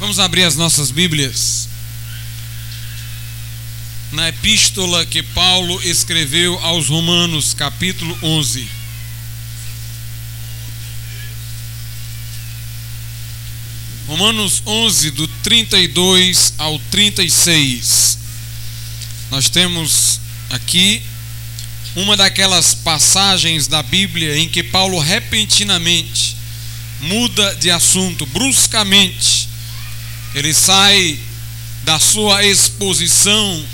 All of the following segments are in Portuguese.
Vamos abrir as nossas Bíblias na epístola que Paulo escreveu aos Romanos, capítulo 11. Romanos 11, do 32 ao 36. Nós temos aqui uma daquelas passagens da Bíblia em que Paulo repentinamente muda de assunto, bruscamente. Ele sai da sua exposição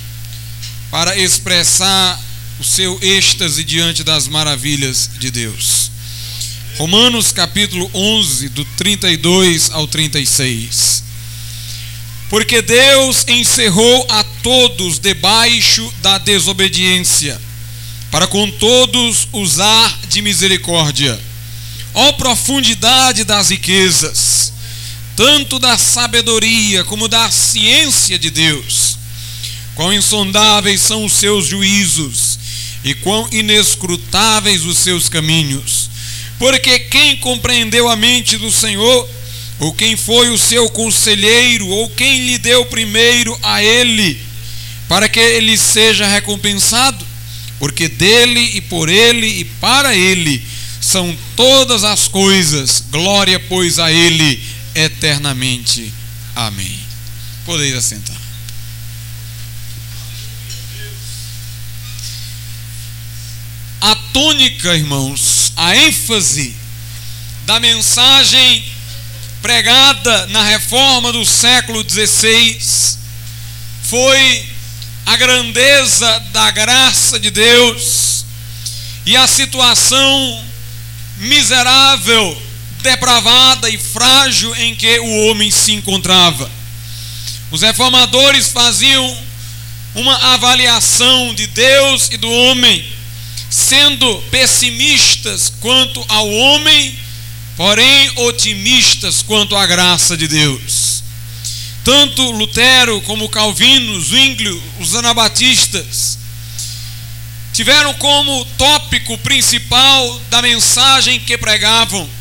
para expressar o seu êxtase diante das maravilhas de Deus. Romanos capítulo 11, do 32 ao 36. Porque Deus encerrou a todos debaixo da desobediência, para com todos usar de misericórdia. Ó profundidade das riquezas, tanto da sabedoria como da ciência de Deus! Quão insondáveis são os seus juízos e quão inescrutáveis os seus caminhos! Porque quem compreendeu a mente do Senhor, ou quem foi o seu conselheiro, ou quem lhe deu primeiro a ele, para que ele seja recompensado? Porque dele e por ele e para ele são todas as coisas, glória, pois, a ele eternamente. Amém. Podeis assentar. A tônica, irmãos, a ênfase da mensagem pregada na reforma do século XVI foi a grandeza da graça de Deus e a situação miserável, depravada e frágil em que o homem se encontrava. Os reformadores faziam uma avaliação de Deus e do homem, sendo pessimistas quanto ao homem, porém otimistas quanto à graça de Deus. Tanto Lutero como Calvino, Zwinglio, os anabatistas, tiveram como tópico principal da mensagem que pregavam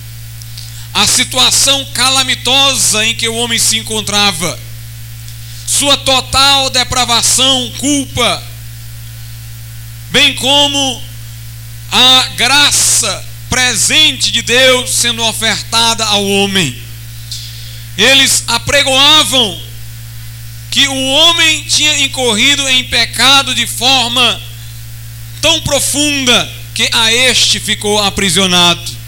a situação calamitosa em que o homem se encontrava, sua total depravação, culpa, bem como a graça presente de Deus sendo ofertada ao homem. Eles apregoavam que o homem tinha incorrido em pecado de forma tão profunda que a este ficou aprisionado.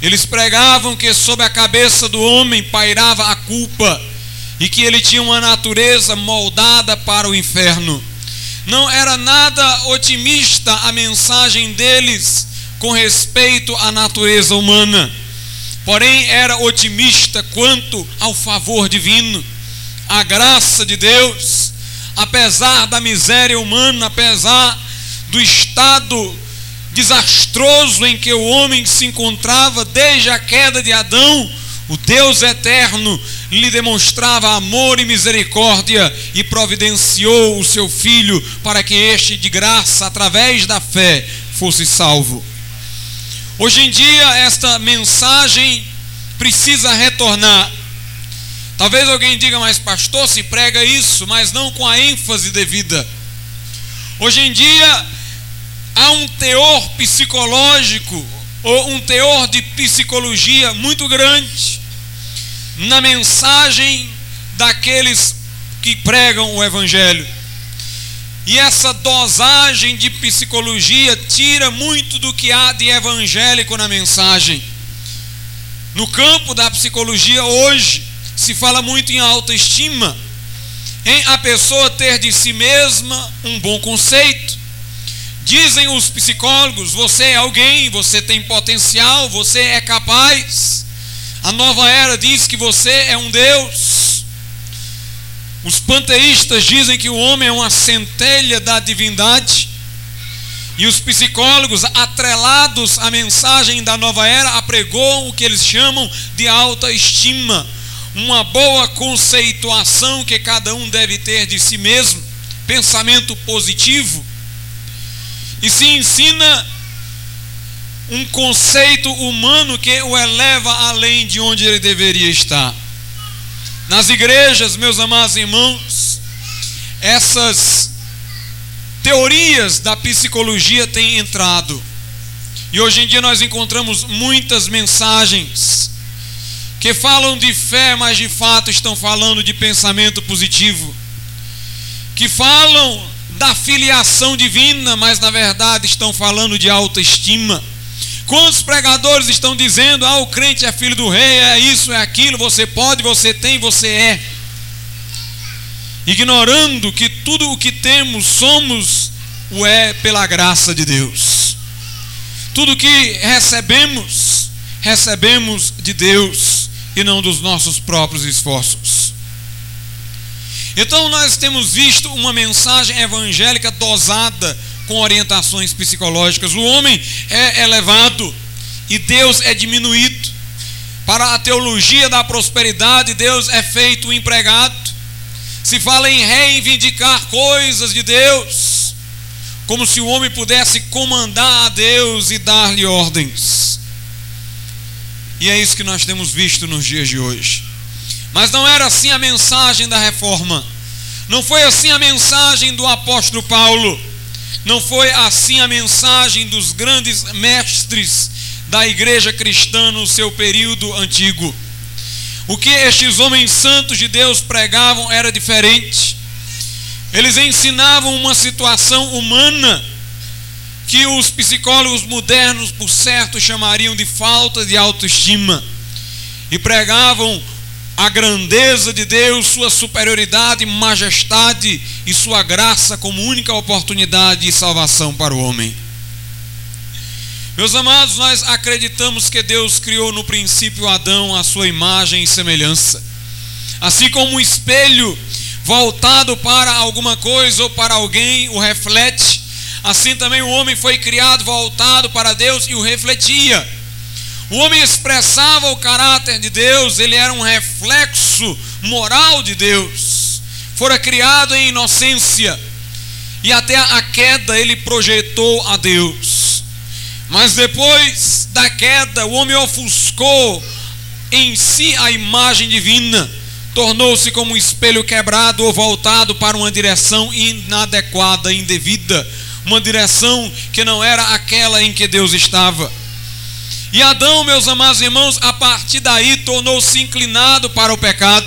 Eles pregavam que sobre a cabeça do homem pairava a culpa e que ele tinha uma natureza moldada para o inferno. Não era nada otimista a mensagem deles com respeito à natureza humana, porém era otimista quanto ao favor divino, à graça de Deus, apesar da miséria humana, apesar do estado desastroso em que o homem se encontrava desde a queda de Adão, o Deus eterno lhe demonstrava amor e misericórdia e providenciou o seu filho para que este, de graça, através da fé, fosse salvo. Hoje em dia, esta mensagem precisa retornar. Talvez alguém diga, mas pastor, se prega isso, mas não com a ênfase devida. Hoje em dia, há um teor psicológico ou um teor de psicologia muito grande na mensagem daqueles que pregam o Evangelho. E essa dosagem de psicologia tira muito do que há de evangélico na mensagem. No campo da psicologia hoje se fala muito em autoestima, em a pessoa ter de si mesma um bom conceito. Dizem os psicólogos: você é alguém, você tem potencial, você é capaz. A nova era diz que você é um Deus. Os panteístas dizem que o homem é uma centelha da divindade. E os psicólogos, atrelados à mensagem da nova era, apregoam o que eles chamam de alta estima, uma boa conceituação que cada um deve ter de si mesmo, pensamento positivo. E se ensina um conceito humano que o eleva além de onde ele deveria estar. Nas igrejas, meus amados irmãos, essas teorias da psicologia têm entrado. E hoje em dia nós encontramos muitas mensagens que falam de fé, mas de fato estão falando de pensamento positivo. Que falam da filiação divina, mas na verdade estão falando de autoestima. Quantos pregadores estão dizendo: ah, o crente é filho do rei, é isso, é aquilo, você pode, você tem, você é. Ignorando que tudo o que temos, somos, o é pela graça de Deus. Tudo que recebemos, recebemos de Deus e não dos nossos próprios esforços. Então nós temos visto uma mensagem evangélica dosada com orientações psicológicas. O homem é elevado e Deus é diminuído. Para a teologia da prosperidade, Deus é feito empregado. Se fala em reivindicar coisas de Deus, como se o homem pudesse comandar a Deus e dar-lhe ordens. E é isso que nós temos visto nos dias de hoje. Mas não era assim a mensagem da reforma. Não foi assim a mensagem do apóstolo Paulo. Não foi assim a mensagem dos grandes mestres da igreja cristã no seu período antigo. O que estes homens santos de Deus pregavam era diferente. Eles ensinavam uma situação humana que os psicólogos modernos, por certo, chamariam de falta de autoestima. E pregavam a grandeza de Deus, sua superioridade, majestade e sua graça como única oportunidade de salvação para o homem. Meus amados, nós acreditamos que Deus criou no princípio Adão a sua imagem e semelhança. Assim como um espelho voltado para alguma coisa ou para alguém o reflete, assim também o homem foi criado voltado para Deus e o refletia. O homem expressava o caráter de Deus, ele era um reflexo moral de Deus. Fora criado em inocência e até a queda ele projetou a Deus. Mas depois da queda, o homem ofuscou em si a imagem divina, tornou-se como um espelho quebrado ou voltado para uma direção inadequada, indevida, uma direção que não era aquela em que Deus estava. E Adão, meus amados irmãos, a partir daí tornou-se inclinado para o pecado,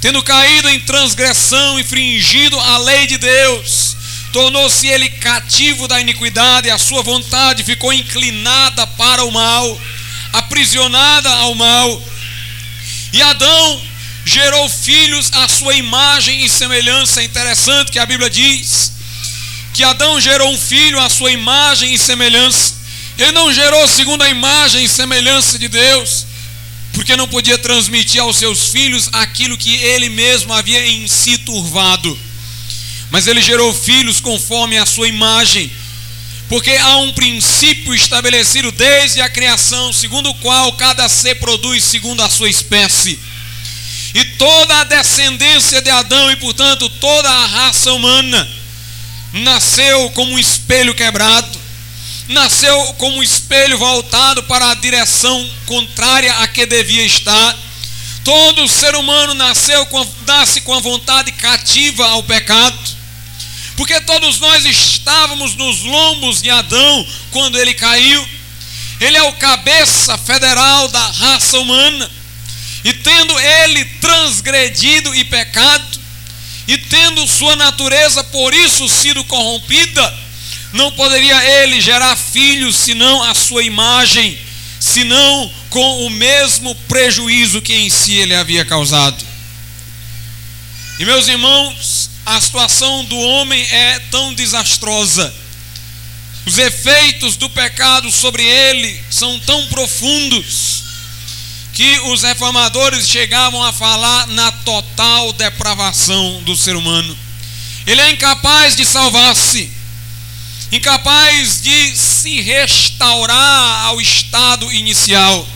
tendo caído em transgressão, infringindo a lei de Deus, tornou-se ele cativo da iniquidade, a sua vontade ficou inclinada para o mal, aprisionada ao mal. E Adão gerou filhos à sua imagem e semelhança. É interessante que a Bíblia diz que Adão gerou um filho à sua imagem e semelhança. Ele não gerou segundo a imagem e semelhança de Deus, porque não podia transmitir aos seus filhos aquilo que ele mesmo havia em si turvado. Mas ele gerou filhos conforme a sua imagem, porque há um princípio estabelecido desde a criação, segundo o qual cada ser produz segundo a sua espécie. E toda a descendência de Adão e, portanto, toda a raça humana nasceu como um espelho quebrado nasceu como um espelho voltado para a direção contrária a que devia estar. Todo ser humano nasceu com, nasce com a vontade cativa ao pecado, porque todos nós estávamos nos lombos de Adão quando ele caiu. Ele é o cabeça federal da raça humana, e tendo ele transgredido e pecado, e tendo sua natureza por isso sido corrompida, não poderia ele gerar filhos senão a sua imagem, senão com o mesmo prejuízo que em si ele havia causado. E meus irmãos, a situação do homem é tão desastrosa. Os efeitos do pecado sobre ele são tão profundos que os reformadores chegavam a falar na total depravação do ser humano. Ele é incapaz de salvar-se incapaz de se restaurar ao estado inicial.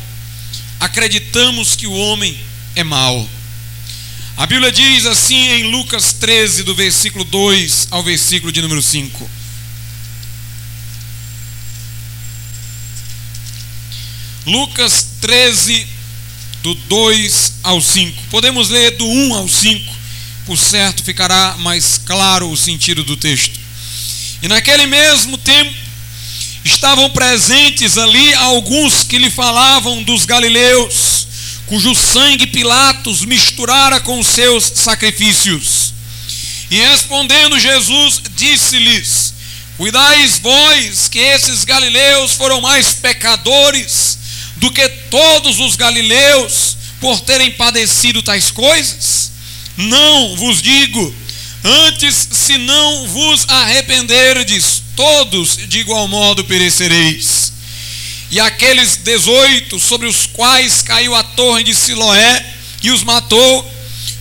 Acreditamos que o homem é mau. A Bíblia diz assim em Lucas 13, do versículo 2 ao versículo de número 5. Lucas 13, do 2 ao 5. Podemos ler do 1 ao 5, por certo ficará mais claro o sentido do texto. E naquele mesmo tempo estavam presentes ali alguns que lhe falavam dos galileus, cujo sangue Pilatos misturara com os seus sacrifícios. E respondendo Jesus, disse-lhes: Cuidais vós que esses galileus foram mais pecadores do que todos os galileus por terem padecido tais coisas? Não vos digo, antes se não vos arrependerdes, todos de igual modo perecereis. E aqueles dezoito sobre os quais caiu a torre de Siloé e os matou,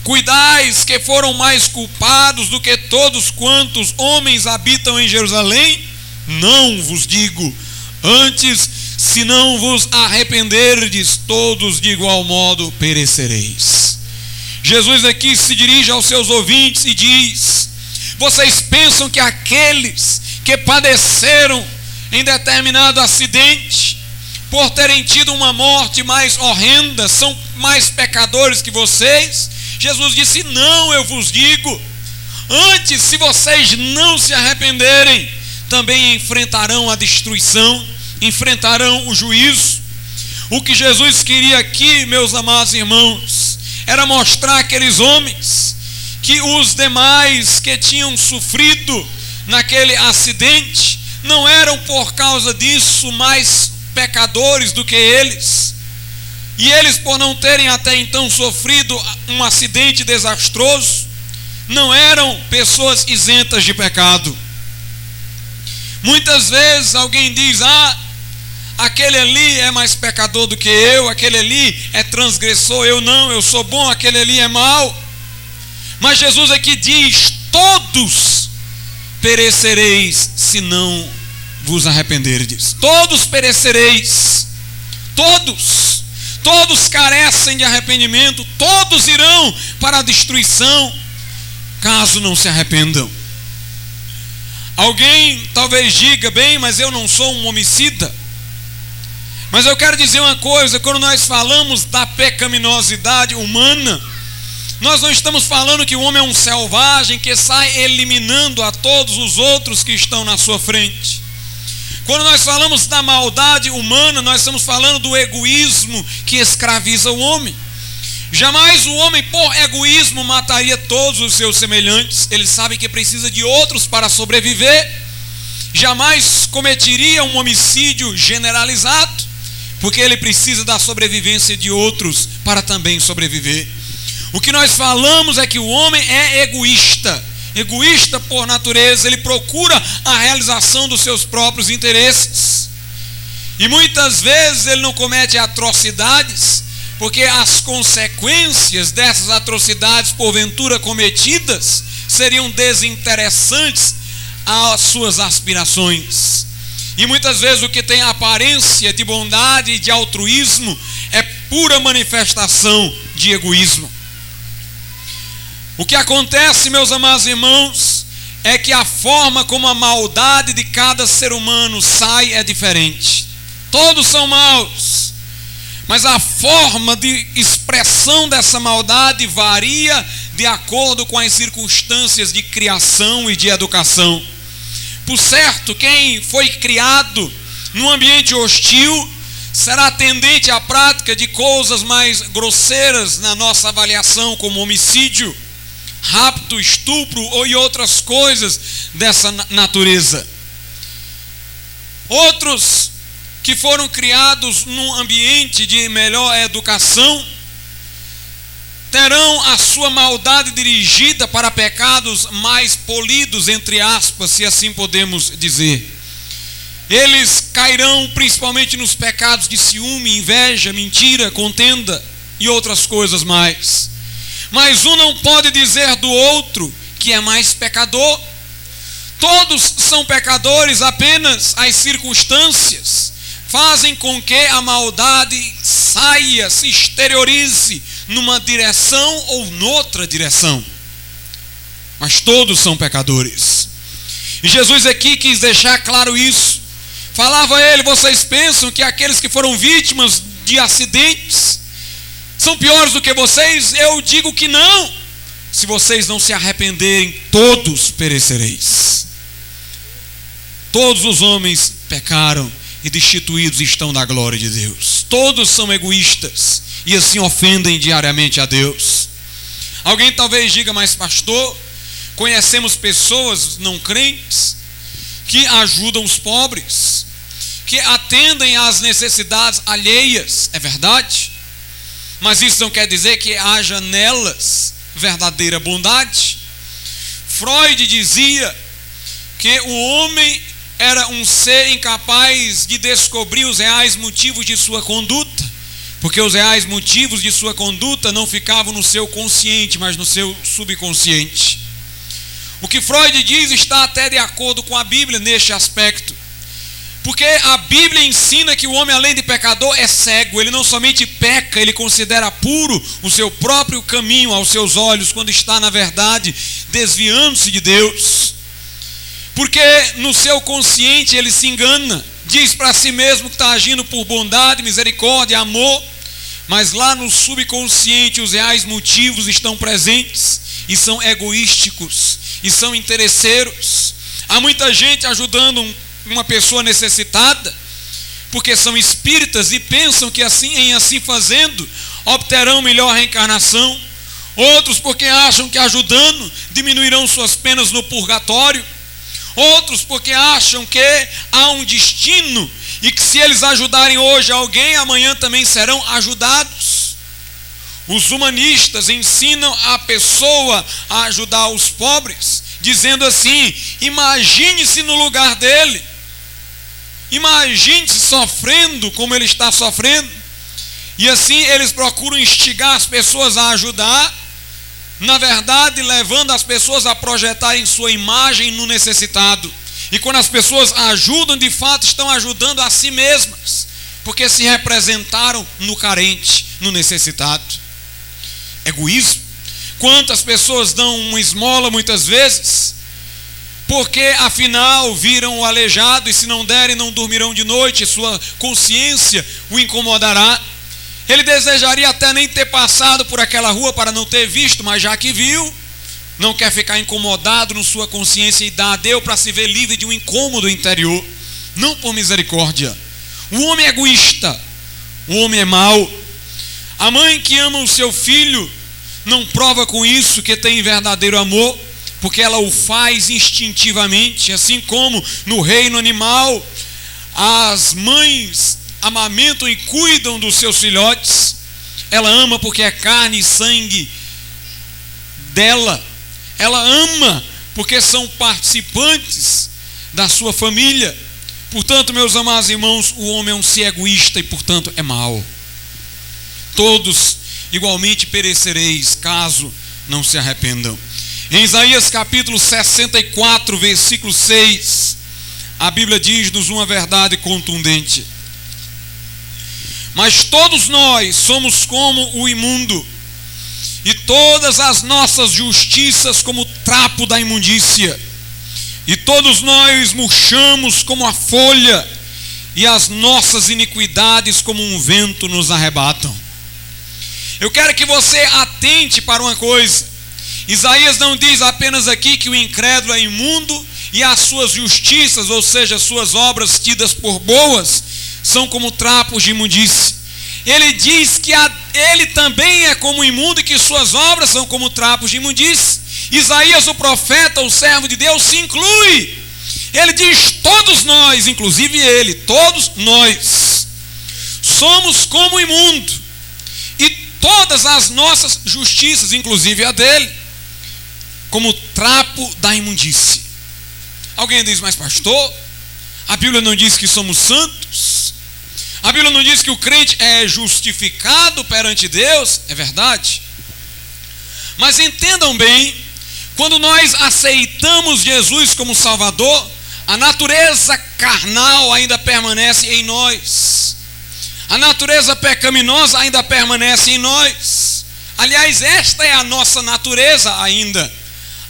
cuidais que foram mais culpados do que todos quantos homens habitam em Jerusalém? Não vos digo, antes se não vos arrependerdes, todos de igual modo perecereis. Jesus aqui se dirige aos seus ouvintes e diz: Vocês pensam que aqueles que padeceram em determinado acidente, por terem tido uma morte mais horrenda, são mais pecadores que vocês? Jesus disse: Não, eu vos digo. Antes, se vocês não se arrependerem, também enfrentarão a destruição enfrentarão o juízo. O que Jesus queria aqui, meus amados irmãos, era mostrar aqueles homens que os demais que tinham sofrido naquele acidente não eram por causa disso mais pecadores do que eles. E eles, por não terem até então sofrido um acidente desastroso, não eram pessoas isentas de pecado. Muitas vezes alguém diz: Ah, aquele ali é mais pecador do que eu, aquele ali é transgressor, eu não, eu sou bom, aquele ali é mau. Mas Jesus aqui diz: todos perecereis se não vos arrependerdes. Todos perecereis. Todos. Todos carecem de arrependimento, todos irão para a destruição, caso não se arrependam. Alguém talvez diga, bem, mas eu não sou um homicida. Mas eu quero dizer uma coisa: quando nós falamos da pecaminosidade humana, nós não estamos falando que o homem é um selvagem que sai eliminando a todos os outros que estão na sua frente. Quando nós falamos da maldade humana, nós estamos falando do egoísmo que escraviza o homem. Jamais o homem, por egoísmo, mataria todos os seus semelhantes. Ele sabe que precisa de outros para sobreviver. Jamais cometeria um homicídio generalizado porque ele precisa da sobrevivência de outros para também sobreviver. O que nós falamos é que o homem é egoísta. Egoísta por natureza, ele procura a realização dos seus próprios interesses. E muitas vezes ele não comete atrocidades, porque as consequências dessas atrocidades porventura cometidas seriam desinteressantes às suas aspirações. E muitas vezes o que tem aparência de bondade e de altruísmo é pura manifestação de egoísmo. O que acontece, meus amados irmãos, é que a forma como a maldade de cada ser humano sai é diferente. Todos são maus, mas a forma de expressão dessa maldade varia de acordo com as circunstâncias de criação e de educação. Por certo, quem foi criado num ambiente hostil será tendente à prática de coisas mais grosseiras na nossa avaliação, como homicídio, rapto, estupro ou e outras coisas dessa natureza. Outros que foram criados num ambiente de melhor educação terão a sua maldade dirigida para pecados mais polidos, entre aspas, se assim podemos dizer. Eles cairão principalmente nos pecados de ciúme, inveja, mentira, contenda e outras coisas mais. Mas um não pode dizer do outro que é mais pecador. Todos são pecadores, apenas as circunstâncias fazem com que a maldade saia, se exteriorize numa direção ou noutra direção. Mas todos são pecadores. E Jesus aqui quis deixar claro isso. Falava ele: vocês pensam que aqueles que foram vítimas de acidentes, são piores do que vocês? Eu digo que não. Se vocês não se arrependerem, todos perecereis. Todos os homens pecaram e destituídos estão da glória de Deus. Todos são egoístas e assim ofendem diariamente a Deus. Alguém talvez diga, mas pastor, conhecemos pessoas não crentes que ajudam os pobres, que atendem às necessidades alheias, é verdade? Mas isso não quer dizer que haja nelas verdadeira bondade. Freud dizia que o homem era um ser incapaz de descobrir os reais motivos de sua conduta, porque os reais motivos de sua conduta não ficavam no seu consciente, mas no seu subconsciente. O que Freud diz está até de acordo com a Bíblia neste aspecto. Porque a Bíblia ensina que o homem, além de pecador, é cego. Ele não somente peca, ele considera puro o seu próprio caminho aos seus olhos, quando está, na verdade, desviando-se de Deus. Porque no seu consciente ele se engana, diz para si mesmo que está agindo por bondade, misericórdia, amor, mas lá no subconsciente os reais motivos estão presentes e são egoísticos e são interesseiros. Há muita gente ajudando um uma pessoa necessitada, porque são espíritas e pensam que assim, em assim fazendo, obterão melhor reencarnação. Outros porque acham que ajudando diminuirão suas penas no purgatório. Outros porque acham que há um destino e que se eles ajudarem hoje alguém, amanhã também serão ajudados. Os humanistas ensinam a pessoa a ajudar os pobres, dizendo assim: imagine-se no lugar dele. Imagine-se sofrendo como ele está sofrendo. E assim eles procuram instigar as pessoas a ajudar, na verdade, levando as pessoas a projetarem sua imagem no necessitado. E quando as pessoas ajudam, de fato estão ajudando a si mesmas, porque se representaram no carente, no necessitado. Egoísmo. Quantas pessoas dão uma esmola muitas vezes, porque afinal viram o aleijado e se não derem não dormirão de noite, sua consciência o incomodará. Ele desejaria até nem ter passado por aquela rua para não ter visto, mas já que viu, não quer ficar incomodado no sua consciência e dá a Deus para se ver livre de um incômodo interior, não por misericórdia. O homem é egoísta, o homem é mau. A mãe que ama o seu filho não prova com isso que tem verdadeiro amor porque ela o faz instintivamente, assim como no reino animal as mães amamentam e cuidam dos seus filhotes. Ela ama porque é carne e sangue dela. Ela ama porque são participantes da sua família. Portanto, meus amados irmãos, o homem é um ser egoísta e, portanto, é mau. Todos igualmente perecereis caso não se arrependam. Em Isaías capítulo 64, versículo 6, a Bíblia diz-nos uma verdade contundente. Mas todos nós somos como o imundo, e todas as nossas justiças como trapo da imundícia, e todos nós murchamos como a folha, e as nossas iniquidades como um vento nos arrebatam. Eu quero que você atente para uma coisa. Isaías não diz apenas aqui que o incrédulo é imundo e as suas justiças, ou seja, suas obras tidas por boas, são como trapos de imundície. Ele diz que a, ele também é como imundo e que suas obras são como trapos de imundície. Isaías, o profeta, o servo de Deus, se inclui. Ele diz: todos nós, inclusive ele, todos nós, somos como imundo, e todas as nossas justiças, inclusive a dele, como trapo da imundície. Alguém diz, mas pastor, a Bíblia não diz que somos santos? A Bíblia não diz que o crente é justificado perante Deus? É verdade. Mas entendam bem, quando nós aceitamos Jesus como Salvador, a natureza carnal ainda permanece em nós. A natureza pecaminosa ainda permanece em nós. Aliás, esta é a nossa natureza ainda.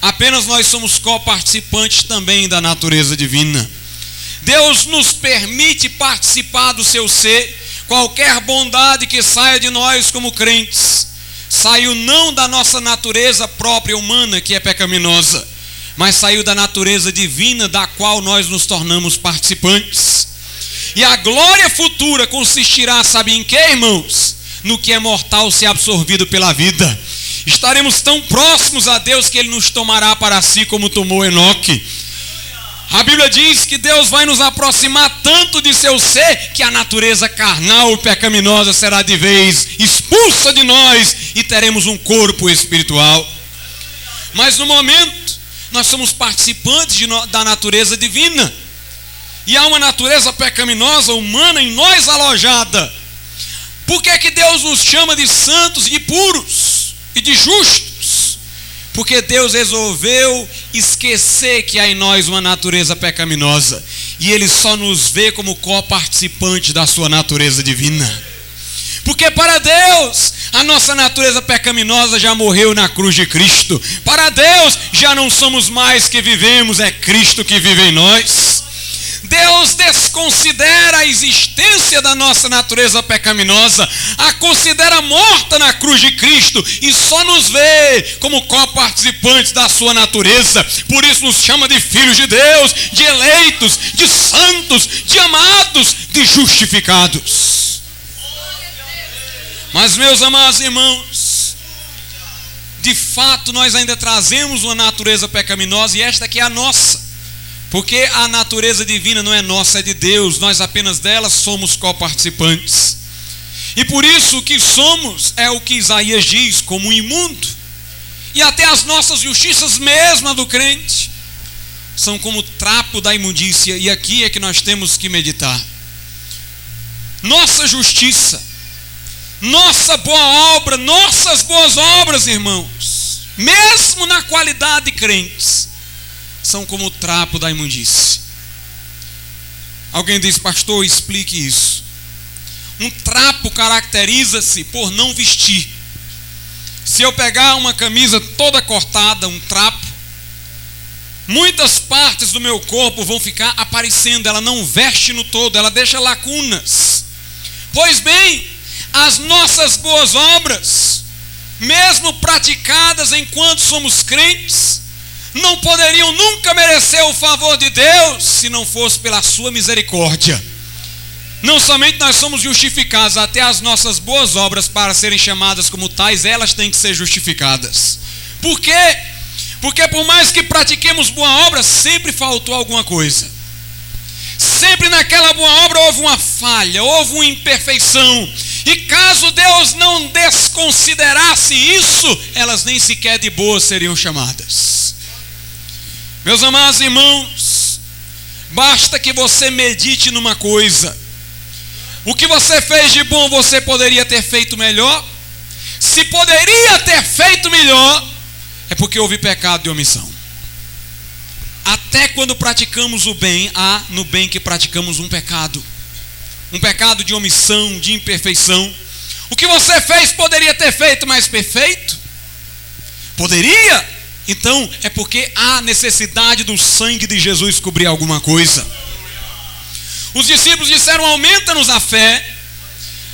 Apenas nós somos coparticipantes também da natureza divina. Deus nos permite participar do seu ser qualquer bondade que saia de nós como crentes, saiu não da nossa natureza própria humana, que é pecaminosa, mas saiu da natureza divina, da qual nós nos tornamos participantes. E a glória futura consistirá, sabe em que, irmãos? No que é mortal ser absorvido pela vida. Estaremos tão próximos a Deus que Ele nos tomará para si, como tomou Enoque. A Bíblia diz que Deus vai nos aproximar tanto de seu ser que a natureza carnal pecaminosa será de vez expulsa de nós e teremos um corpo espiritual. Mas no momento, nós somos participantes no, da natureza divina. E há uma natureza pecaminosa humana em nós alojada. Por que, é que Deus nos chama de santos e puros e de justos? Porque Deus resolveu esquecer que há em nós uma natureza pecaminosa. E Ele só nos vê como co-participante da sua natureza divina. Porque para Deus, a nossa natureza pecaminosa já morreu na cruz de Cristo. Para Deus, já não somos mais que vivemos, é Cristo que vive em nós. Deus desconsidera a existência da nossa natureza pecaminosa, a considera morta na cruz de Cristo e só nos vê como co-participantes da sua natureza. Por isso nos chama de filhos de Deus, de eleitos, de santos, de amados, de justificados. Mas, meus amados irmãos, de fato nós ainda trazemos uma natureza pecaminosa e esta aqui é a nossa. Porque a natureza divina não é nossa, é de Deus, nós apenas dela somos coparticipantes. E por isso o que somos é o que Isaías diz, como imundo. E até as nossas justiças mesmas do crente são como trapo da imundícia, e aqui é que nós temos que meditar. Nossa justiça, nossa boa obra, nossas boas obras, irmãos, mesmo na qualidade de crentes, são como o trapo da imundície. Alguém diz, pastor, explique isso. Um trapo caracteriza-se por não vestir. Se eu pegar uma camisa toda cortada, um trapo, muitas partes do meu corpo vão ficar aparecendo, ela não veste no todo, ela deixa lacunas. Pois bem, as nossas boas obras, mesmo praticadas enquanto somos crentes, não poderiam nunca merecer o favor de Deus se não fosse pela sua misericórdia. Não somente nós somos justificados, até as nossas boas obras, para serem chamadas como tais, elas têm que ser justificadas. Por quê? Porque por mais que pratiquemos boa obra, sempre faltou alguma coisa. Sempre naquela boa obra houve uma falha, houve uma imperfeição. E caso Deus não desconsiderasse isso, elas nem sequer de boa seriam chamadas. Meus amados irmãos, basta que você medite numa coisa. O que você fez de bom, você poderia ter feito melhor. Se poderia ter feito melhor, é porque houve pecado de omissão. Até quando praticamos o bem, há no bem que praticamos um pecado. Um pecado de omissão, de imperfeição. O que você fez poderia ter feito mais perfeito? Poderia? Então é porque há necessidade do sangue de Jesus cobrir alguma coisa. Os discípulos disseram: aumenta-nos a fé.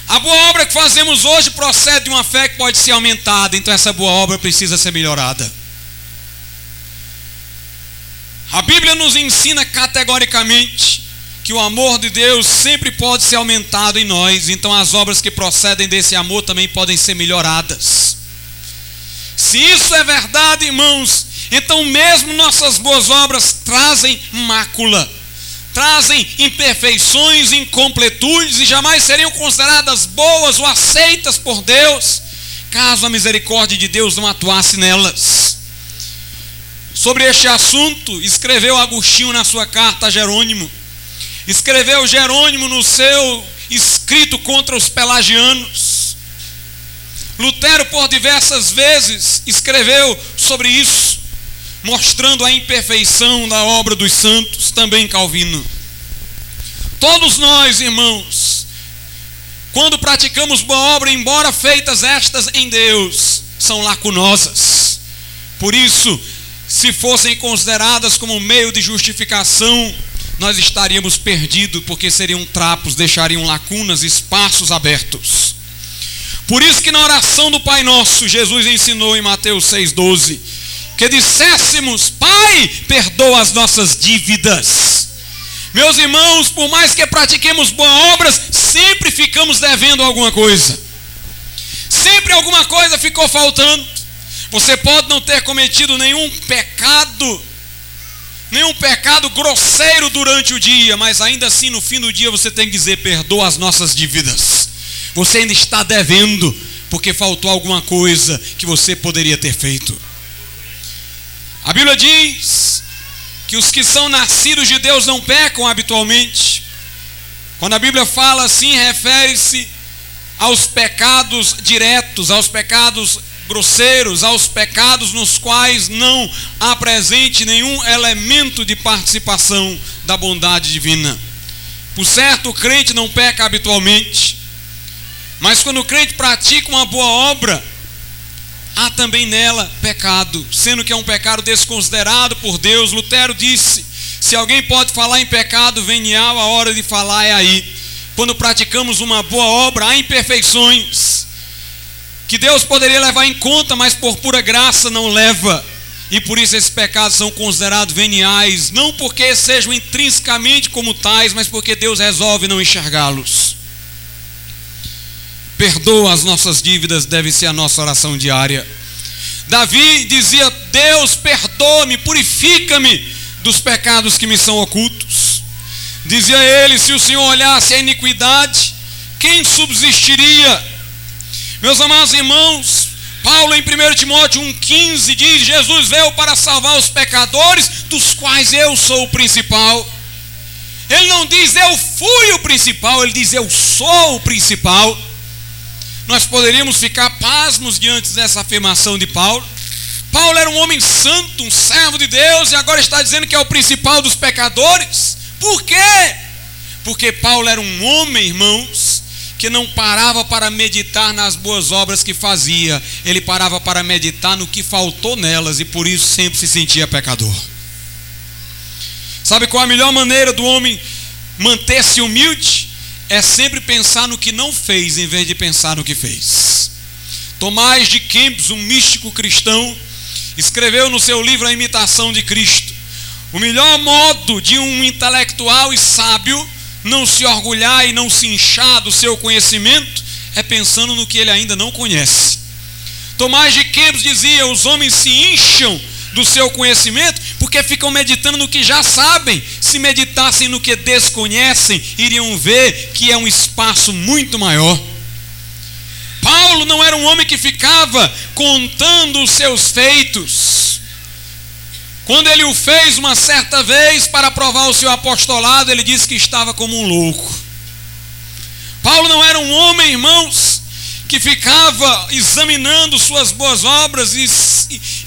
A boa obra que fazemos hoje procede de uma fé que pode ser aumentada, então essa boa obra precisa ser melhorada. A Bíblia nos ensina categoricamente que o amor de Deus sempre pode ser aumentado em nós, então as obras que procedem desse amor também podem ser melhoradas. Se isso é verdade, irmãos, então mesmo nossas boas obras trazem mácula, trazem imperfeições, incompletudes e jamais seriam consideradas boas ou aceitas por Deus, caso a misericórdia de Deus não atuasse nelas. Sobre este assunto, escreveu Agostinho na sua carta a Jerônimo. Escreveu Jerônimo no seu escrito contra os pelagianos. Lutero, por diversas vezes, escreveu sobre isso, mostrando a imperfeição da obra dos santos, também Calvino. Todos nós, irmãos, quando praticamos boa obra, embora feitas estas em Deus, são lacunosas. Por isso, se fossem consideradas como meio de justificação, nós estaríamos perdidos, porque seriam trapos, deixariam lacunas, espaços abertos. Por isso que na oração do Pai Nosso, Jesus ensinou em Mateus 6,12, que disséssemos, Pai, perdoa as nossas dívidas. Meus irmãos, por mais que pratiquemos boas obras, sempre ficamos devendo alguma coisa. Sempre alguma coisa ficou faltando. Você pode não ter cometido nenhum pecado, nenhum pecado grosseiro durante o dia, mas ainda assim no fim do dia você tem que dizer: perdoa as nossas dívidas. Você ainda está devendo, porque faltou alguma coisa que você poderia ter feito. A Bíblia diz que os que são nascidos de Deus não pecam habitualmente. Quando a Bíblia fala assim, refere-se aos pecados diretos, aos pecados grosseiros, aos pecados nos quais não há presente nenhum elemento de participação da bondade divina. Por certo, o crente não peca habitualmente, mas quando o crente pratica uma boa obra, há também nela pecado, sendo que é um pecado desconsiderado por Deus. Lutero disse: se alguém pode falar em pecado venial, a hora de falar é aí. Quando praticamos uma boa obra, há imperfeições que Deus poderia levar em conta, mas por pura graça não leva. E por isso esses pecados são considerados veniais, não porque sejam intrinsecamente como tais, mas porque Deus resolve não enxergá-los. Perdoa as nossas dívidas, deve ser a nossa oração diária. Davi dizia: Deus, perdoa-me, purifica-me dos pecados que me são ocultos. Dizia ele: se o Senhor olhasse a iniquidade, quem subsistiria? Meus amados irmãos, Paulo em 1 Timóteo 1,15 diz: Jesus veio para salvar os pecadores, dos quais eu sou o principal. Ele não diz eu fui o principal, ele diz eu sou o principal. Nós poderíamos ficar pasmos diante dessa afirmação de Paulo. Paulo era um homem santo, um servo de Deus, e agora está dizendo que é o principal dos pecadores. Por quê? Porque Paulo era um homem, irmãos, que não parava para meditar nas boas obras que fazia, ele parava para meditar no que faltou nelas e por isso sempre se sentia pecador. Sabe qual a melhor maneira do homem manter-se humilde? É sempre pensar no que não fez em vez de pensar no que fez. Tomás de Kempis, um místico cristão, escreveu no seu livro A Imitação de Cristo: o melhor modo de um intelectual e sábio não se orgulhar e não se inchar do seu conhecimento é pensando no que ele ainda não conhece. Tomás de Kempis dizia: os homens se incham do seu conhecimento porque ficam meditando no que já sabem. Se meditassem no que desconhecem, iriam ver que é um espaço muito maior. Paulo não era um homem que ficava contando os seus feitos. Quando ele o fez uma certa vez para provar o seu apostolado, ele disse que estava como um louco. Paulo não era um homem, irmãos, que ficava examinando suas boas obras e,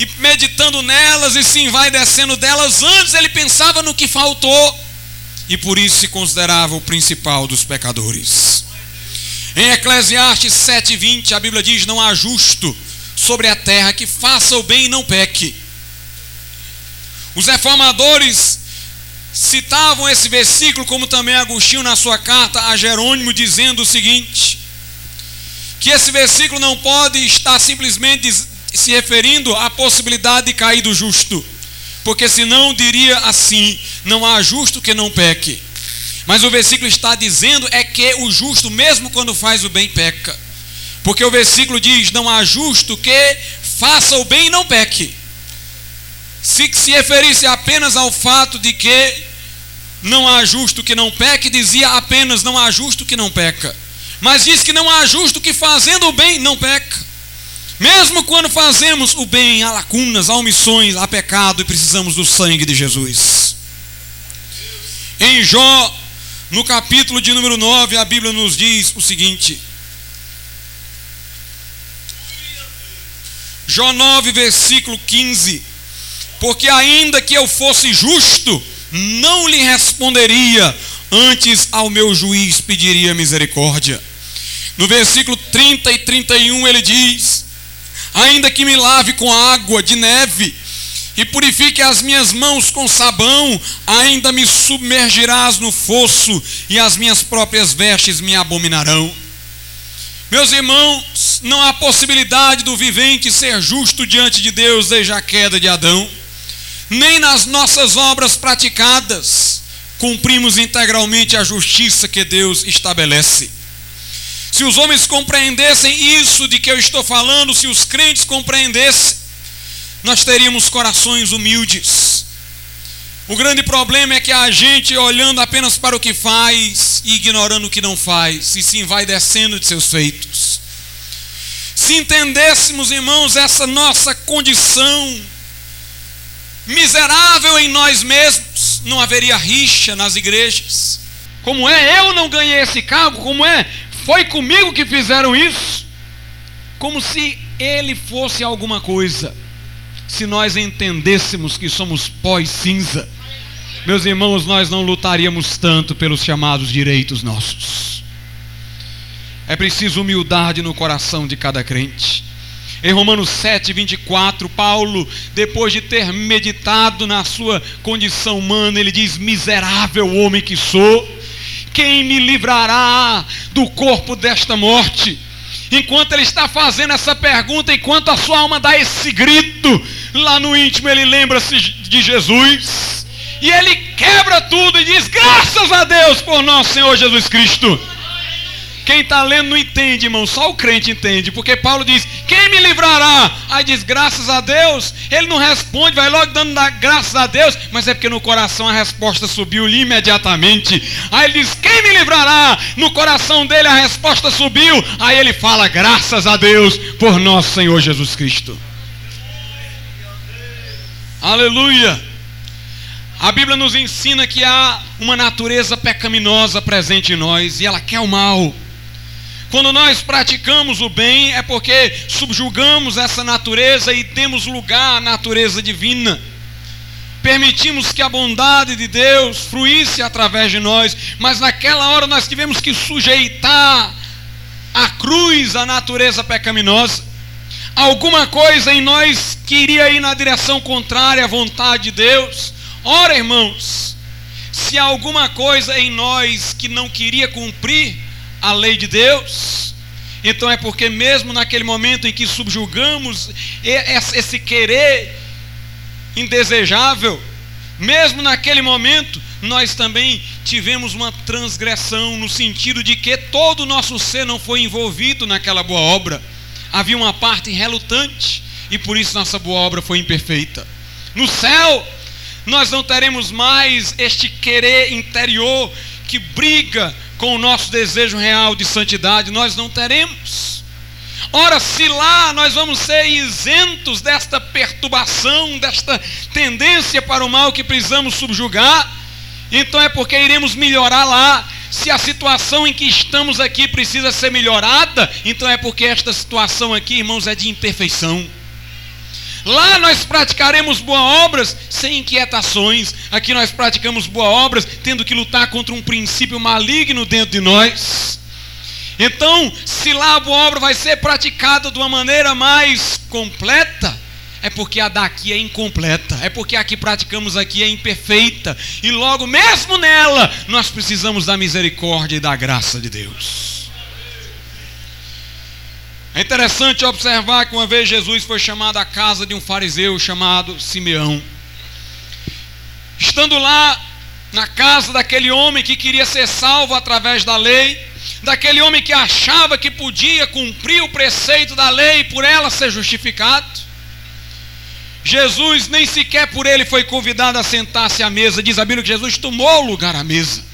e, meditando nelas e se envaidecendo delas. Antes ele pensava no que faltou e por isso se considerava o principal dos pecadores. Em Eclesiastes 7:20 a Bíblia diz: Não há justo sobre a terra que faça o bem e não peque. Os reformadores citavam esse versículo, como também Agostinho na sua carta a Jerônimo, dizendo o seguinte: que esse versículo não pode estar simplesmente se referindo à possibilidade de cair do justo, porque senão diria assim: não há justo que não peque. Mas o versículo está dizendo é que o justo, mesmo quando faz o bem, peca. Porque o versículo diz: não há justo que faça o bem e não peque. Se se referisse apenas ao fato de que não há justo que não peque, dizia apenas não há justo que não peca. Mas diz que não há justo que fazendo o bem não peca. Mesmo quando fazemos o bem, há lacunas, há omissões, há pecado e precisamos do sangue de Jesus. Em Jó, no capítulo de número 9, a Bíblia nos diz o seguinte: Jó 9, versículo 15 porque ainda que eu fosse justo, não lhe responderia, antes ao meu juiz pediria misericórdia. No versículo 30 e 31 ele diz: Ainda que me lave com água de neve, e purifique as minhas mãos com sabão, ainda me submergirás no fosso, e as minhas próprias vestes me abominarão. Meus irmãos, não há possibilidade do vivente ser justo diante de Deus desde a queda de Adão, nem nas nossas obras praticadas cumprimos integralmente a justiça que Deus estabelece. Se os homens compreendessem isso de que eu estou falando, se os crentes compreendessem, nós teríamos corações humildes. O grande problema é que a gente, olhando apenas para o que faz e ignorando o que não faz, e sim vai descendo de seus feitos. Se entendêssemos, irmãos, essa nossa condição miserável em nós mesmos, não haveria rixa nas igrejas. Como é, eu não ganhei esse cargo, como é, foi comigo que fizeram isso. Como se ele fosse alguma coisa se nós entendêssemos que somos pó e cinza, meus irmãos, nós não lutaríamos tanto pelos chamados direitos nossos. É preciso humildade no coração de cada crente. Em Romanos 7, 24, Paulo, depois de ter meditado na sua condição humana, ele diz: Miserável homem que sou, quem me livrará do corpo desta morte? Enquanto ele está fazendo essa pergunta, enquanto a sua alma dá esse grito, lá no íntimo ele lembra-se de Jesus. E ele quebra tudo e diz: Graças a Deus por nosso Senhor Jesus Cristo. Quem está lendo não entende, irmão, só o crente entende, porque Paulo diz: Quem me livrará? Aí diz: Graças a Deus. Ele não responde, vai logo dando graças a Deus, mas é porque no coração a resposta subiu-lhe imediatamente. Aí ele diz: Quem me livrará? No coração dele a resposta subiu. Aí ele fala: Graças a Deus por nosso Senhor Jesus Cristo. Aleluia. A Bíblia nos ensina que há uma natureza pecaminosa presente em nós e ela quer o mal. Quando nós praticamos o bem, é porque subjugamos essa natureza e temos lugar à natureza divina. Permitimos que a bondade de Deus fluísse através de nós, mas naquela hora nós tivemos que sujeitar a cruz à natureza pecaminosa. Alguma coisa em nós que iria ir na direção contrária à vontade de Deus. Ora, irmãos, se alguma coisa em nós que não queria cumprir, a lei de Deus, então é porque, mesmo naquele momento em que subjugamos esse querer indesejável, mesmo naquele momento, nós também tivemos uma transgressão, no sentido de que todo o nosso ser não foi envolvido naquela boa obra, havia uma parte relutante, e por isso nossa boa obra foi imperfeita. No céu, nós não teremos mais este querer interior que briga com o nosso desejo real de santidade, nós não teremos. Ora, se lá nós vamos ser isentos desta perturbação, desta tendência para o mal que precisamos subjugar, então é porque iremos melhorar lá. Se a situação em que estamos aqui precisa ser melhorada, então é porque esta situação aqui, irmãos, é de imperfeição. Lá nós praticaremos boas obras sem inquietações. Aqui nós praticamos boas obras tendo que lutar contra um princípio maligno dentro de nós. Então, se lá a boa obra vai ser praticada de uma maneira mais completa, é porque a daqui é incompleta, é porque a que praticamos aqui é imperfeita, e logo mesmo nela nós precisamos da misericórdia e da graça de Deus. É interessante observar que uma vez Jesus foi chamado à casa de um fariseu chamado Simeão. Estando lá na casa daquele homem que queria ser salvo através da lei, daquele homem que achava que podia cumprir o preceito da lei e por ela ser justificado, Jesus nem sequer por ele foi convidado a sentar-se à mesa. Diz a Bíblia que Jesus tomou lugar à mesa.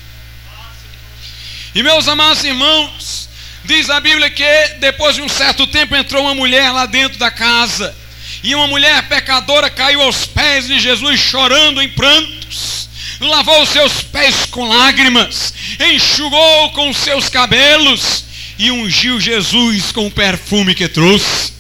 E meus amados irmãos, Diz a Bíblia que depois de um certo tempo entrou uma mulher lá dentro da casa. E uma mulher pecadora caiu aos pés de Jesus chorando em prantos. Lavou seus pés com lágrimas, enxugou com seus cabelos e ungiu Jesus com o perfume que trouxe.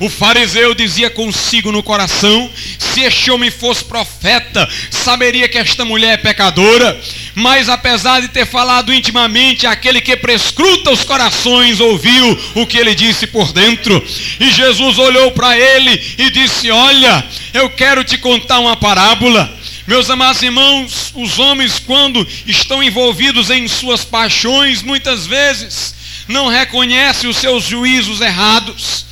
O fariseu dizia consigo no coração: se este homem fosse profeta, saberia que esta mulher é pecadora. Mas apesar de ter falado intimamente, aquele que prescruta os corações ouviu o que ele disse por dentro. E Jesus olhou para ele e disse: Olha, eu quero te contar uma parábola. Meus amados irmãos, os homens, quando estão envolvidos em suas paixões, muitas vezes não reconhecem os seus juízos errados.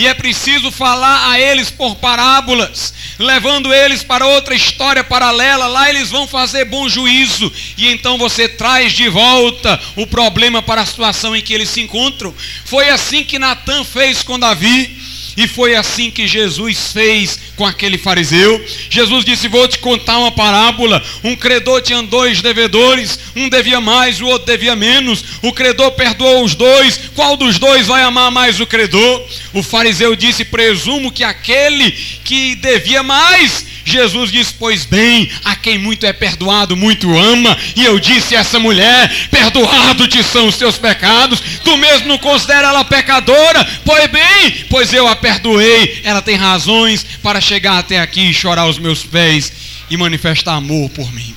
E é preciso falar a eles por parábolas, levando eles para outra história paralela. Lá eles vão fazer bom juízo. E então você traz de volta o problema para a situação em que eles se encontram. Foi assim que Natan fez com Davi. E foi assim que Jesus fez com aquele fariseu. Jesus disse: Vou te contar uma parábola. Um credor tinha dois devedores, um devia mais, o outro devia menos. O credor perdoou os dois. Qual dos dois vai amar mais o credor? O fariseu disse: Presumo que aquele que devia mais Jesus diz: Pois bem, a quem muito é perdoado, muito ama. E eu disse a essa mulher: Perdoado te são os teus pecados. Tu mesmo não considera ela pecadora? Pois bem, pois eu a perdoei. Ela tem razões para chegar até aqui e chorar aos meus pés e manifestar amor por mim.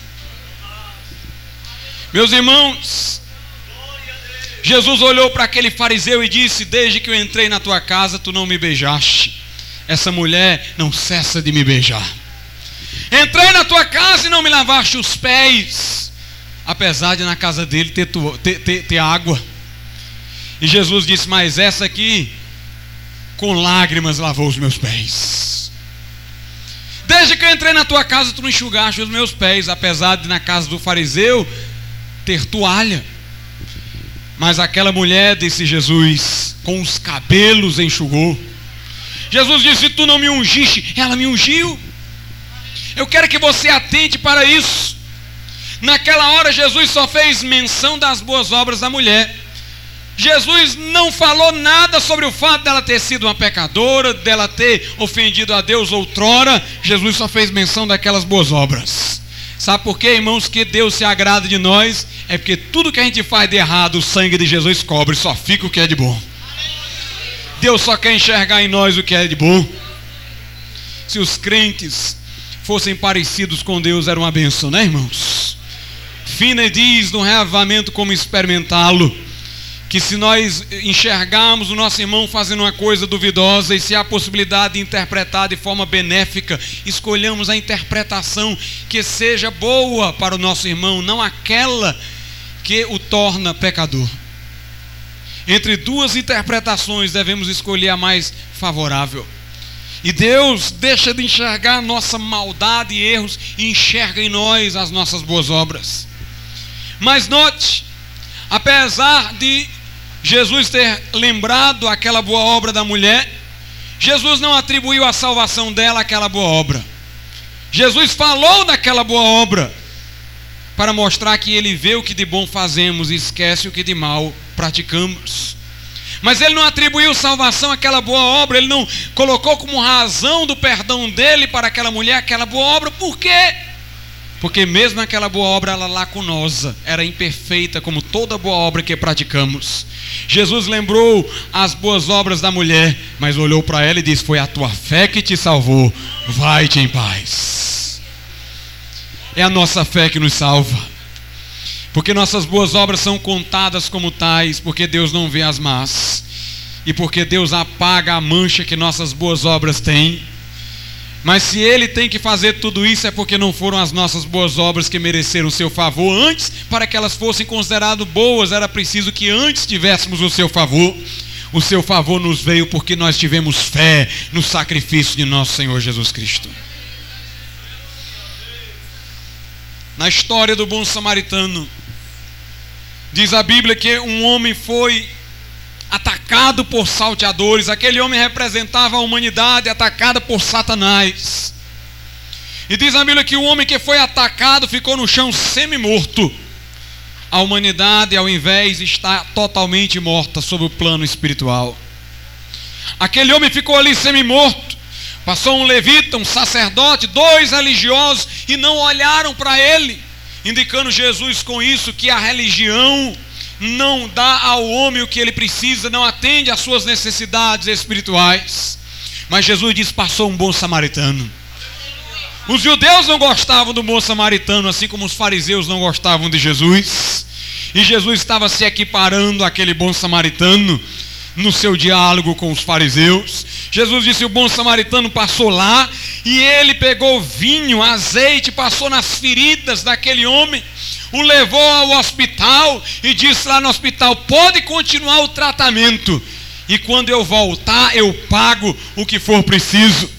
Meus irmãos, Jesus olhou para aquele fariseu e disse: Desde que eu entrei na tua casa, tu não me beijaste. Essa mulher não cessa de me beijar. Entrei na tua casa e não me lavaste os pés. Apesar de na casa dele ter, ter, ter, ter água. E Jesus disse: Mas essa aqui, com lágrimas, lavou os meus pés. Desde que eu entrei na tua casa, tu não enxugaste os meus pés. Apesar de na casa do fariseu ter toalha. Mas aquela mulher, disse Jesus, com os cabelos enxugou. Jesus disse: Tu não me ungiste, ela me ungiu. Eu quero que você atente para isso. Naquela hora, Jesus só fez menção das boas obras da mulher. Jesus não falou nada sobre o fato dela ter sido uma pecadora, dela ter ofendido a Deus outrora. Jesus só fez menção daquelas boas obras. Sabe por quê, irmãos, que Deus se agrada de nós? É porque tudo que a gente faz de errado, o sangue de Jesus cobre, só fica o que é de bom. Deus só quer enxergar em nós o que é de bom. Se os crentes fossem parecidos com Deus era uma benção, né, irmãos? Fina diz no reavamento como experimentá-lo, que se nós enxergarmos o nosso irmão fazendo uma coisa duvidosa e se há possibilidade de interpretar de forma benéfica, escolhamos a interpretação que seja boa para o nosso irmão, não aquela que o torna pecador. Entre duas interpretações devemos escolher a mais favorável. E Deus deixa de enxergar nossa maldade e erros e enxerga em nós as nossas boas obras. Mas note, apesar de Jesus ter lembrado aquela boa obra da mulher, Jesus não atribuiu a salvação dela àquela boa obra. Jesus falou daquela boa obra para mostrar que ele vê o que de bom fazemos e esquece o que de mal praticamos. Mas ele não atribuiu salvação àquela boa obra, ele não colocou como razão do perdão dele para aquela mulher aquela boa obra, por quê? Porque mesmo aquela boa obra era lacunosa, era imperfeita, como toda boa obra que praticamos. Jesus lembrou as boas obras da mulher, mas olhou para ela e disse: Foi a tua fé que te salvou, vai-te em paz. É a nossa fé que nos salva. Porque nossas boas obras são contadas como tais, porque Deus não vê as más. E porque Deus apaga a mancha que nossas boas obras têm. Mas se ele tem que fazer tudo isso é porque não foram as nossas boas obras que mereceram o seu favor antes, para que elas fossem consideradas boas, era preciso que antes tivéssemos o seu favor. O seu favor nos veio porque nós tivemos fé no sacrifício de nosso Senhor Jesus Cristo. Na história do bom samaritano, Diz a Bíblia que um homem foi atacado por salteadores. Aquele homem representava a humanidade atacada por Satanás. E diz a Bíblia que o homem que foi atacado ficou no chão semi-morto. A humanidade, ao invés, está totalmente morta sob o plano espiritual. Aquele homem ficou ali semi-morto. Passou um levita, um sacerdote, dois religiosos e não olharam para ele indicando Jesus com isso que a religião não dá ao homem o que ele precisa, não atende às suas necessidades espirituais. Mas Jesus disse: passou um bom samaritano. Os judeus não gostavam do bom samaritano, assim como os fariseus não gostavam de Jesus. E Jesus estava se equiparando àquele bom samaritano no seu diálogo com os fariseus. Jesus disse: O bom samaritano passou lá e ele pegou vinho, azeite, passou nas feridas daquele homem, o levou ao hospital e disse lá no hospital: Pode continuar o tratamento, e quando eu voltar, eu pago o que for preciso.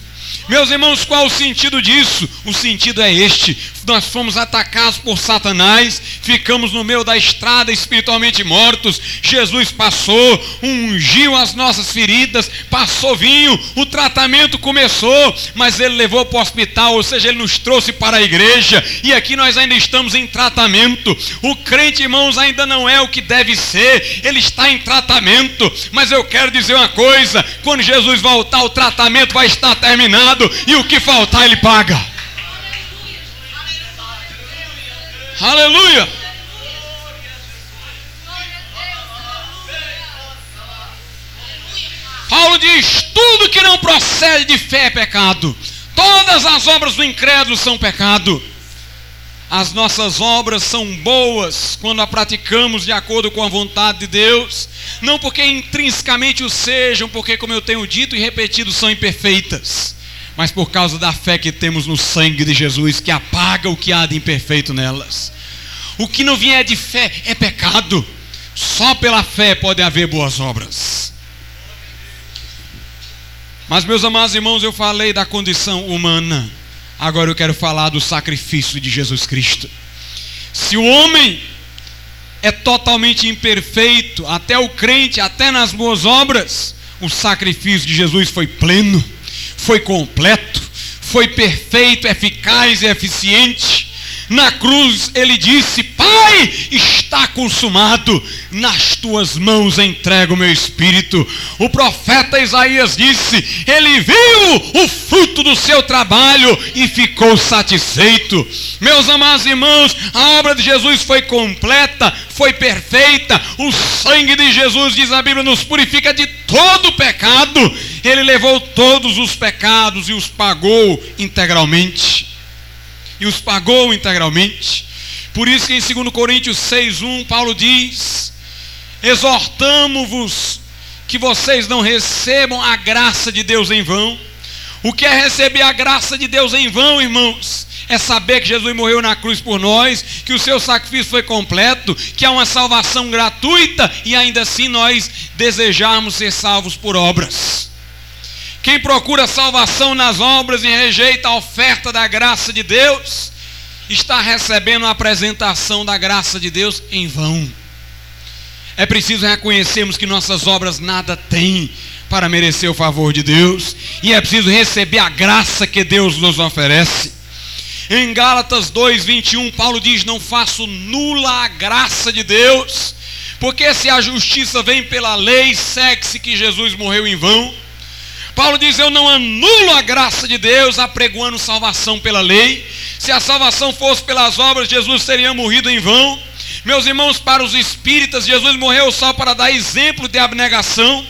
Meus irmãos, qual o sentido disso? O sentido é este: nós fomos atacados por Satanás, ficamos no meio da estrada espiritualmente mortos. Jesus passou, ungiu as nossas feridas, passou vinho, o tratamento começou, mas ele levou para o hospital, ou seja, ele nos trouxe para a igreja, e aqui nós ainda estamos em tratamento. O crente, irmãos, ainda não é o que deve ser, ele está em tratamento, mas eu quero dizer uma coisa: quando Jesus voltar, o tratamento vai estar terminado, e o que faltar, ele paga. Aleluia! Paulo diz: tudo que não procede de fé é pecado. Todas as obras do incrédulo são pecado. As nossas obras são boas quando a praticamos de acordo com a vontade de Deus, não porque intrinsecamente o sejam, porque, como eu tenho dito e repetido, são imperfeitas mas por causa da fé que temos no sangue de Jesus, que apaga o que há de imperfeito nelas. O que não vier de fé é pecado. Só pela fé pode haver boas obras. Mas, meus amados irmãos, eu falei da condição humana. Agora eu quero falar do sacrifício de Jesus Cristo. Se o homem é totalmente imperfeito, até o crente, até nas boas obras, o sacrifício de Jesus foi pleno foi completo, foi perfeito, eficaz e eficiente. Na cruz ele disse: Pai, está consumado, nas tuas mãos entrego o meu espírito. O profeta Isaías disse: Ele viu o fruto do seu trabalho e ficou satisfeito. Meus amados irmãos, a obra de Jesus foi completa, foi perfeita. O sangue de Jesus, diz a Bíblia, nos purifica de todo pecado. Ele levou todos os pecados e os pagou integralmente e os pagou integralmente. Por isso que em 2 Coríntios 6:1 Paulo diz: Exortamo-vos que vocês não recebam a graça de Deus em vão. O que é receber a graça de Deus em vão, irmãos? É saber que Jesus morreu na cruz por nós, que o seu sacrifício foi completo, que há uma salvação gratuita e ainda assim nós desejarmos ser salvos por obras. Quem procura salvação nas obras e rejeita a oferta da graça de Deus, está recebendo a apresentação da graça de Deus em vão. É preciso reconhecermos que nossas obras nada têm para merecer o favor de Deus, e é preciso receber a graça que Deus nos oferece. Em Gálatas 2:21, Paulo diz: "Não faço nula a graça de Deus, porque se a justiça vem pela lei, segue-se que Jesus morreu em vão." Paulo diz: Eu não anulo a graça de Deus apregoando salvação pela lei. Se a salvação fosse pelas obras, Jesus teria morrido em vão. Meus irmãos, para os espíritas, Jesus morreu só para dar exemplo de abnegação.